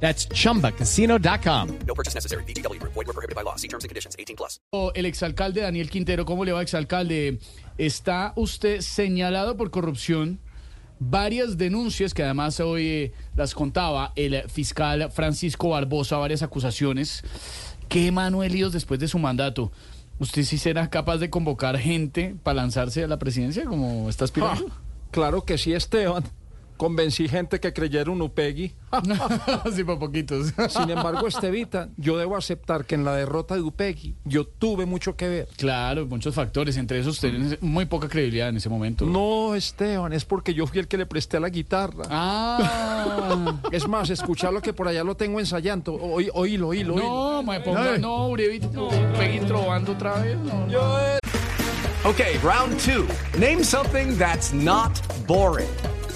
That's chumbacasino.com. No purchase necessary. BGW. Void were prohibited by law. See terms and conditions. 18 plus. El exalcalde Daniel Quintero, ¿cómo le va, exalcalde? Está usted señalado por corrupción. Varias denuncias que además hoy eh, las contaba el fiscal Francisco Barbosa, varias acusaciones. ¿Qué Manuel Líos después de su mandato? ¿Usted sí será capaz de convocar gente para lanzarse a la presidencia como está aspirando? Ah, claro que sí, Esteban. Convencí gente que creyera un Upegui. sí, por poquitos. Sin embargo, Estevita, yo debo aceptar que en la derrota de Upegui yo tuve mucho que ver. claro, muchos factores, entre esos tienen muy poca credibilidad en ese momento. No, Esteban, es porque yo fui el que le presté la guitarra. Ah. Es más, escucharlo que por allá lo tengo ensayando. Oí, oílo, oílo, oílo. no, me ponga, no, Uribe, no, Peggy trovando otra vez. No, no. Okay, round two. Name something that's not boring.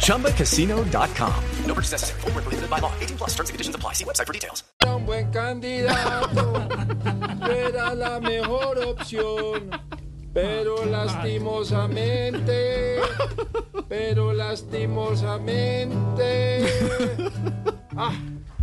ChumbaCasino.com. No purchase necessary. Were prohibited by law. 18 plus terms and conditions apply. See website for details. Un buen candidato, era la mejor opción, pero lastimosamente, pero lastimosamente. Ah,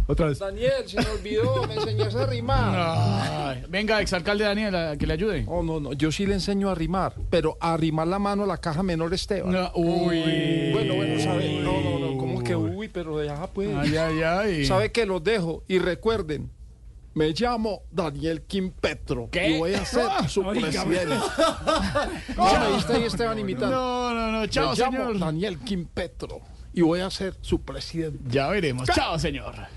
Otra vez. Daniel, se me olvidó, me enseñas a rimar. Ay, venga, exalcalde Daniel, a que le ayude. Oh, no, no, yo sí le enseño a rimar, pero a rimar la mano a la caja menor, Esteban. No, uy. Bueno, bueno, ¿sabe? No, no, no, ¿cómo que uy? Pero ya, pues. Ay, ay, ay. ¿Sabe que los dejo? Y recuerden, me llamo Daniel Kim Petro. ¿Qué? Y voy a ser su presidente. ¿Cómo me viste ahí, Esteban, imitando? No, no, no, chao, me llamo señor. Daniel Kim Petro. Y voy a ser su presidente. Ya veremos. Chao, señor.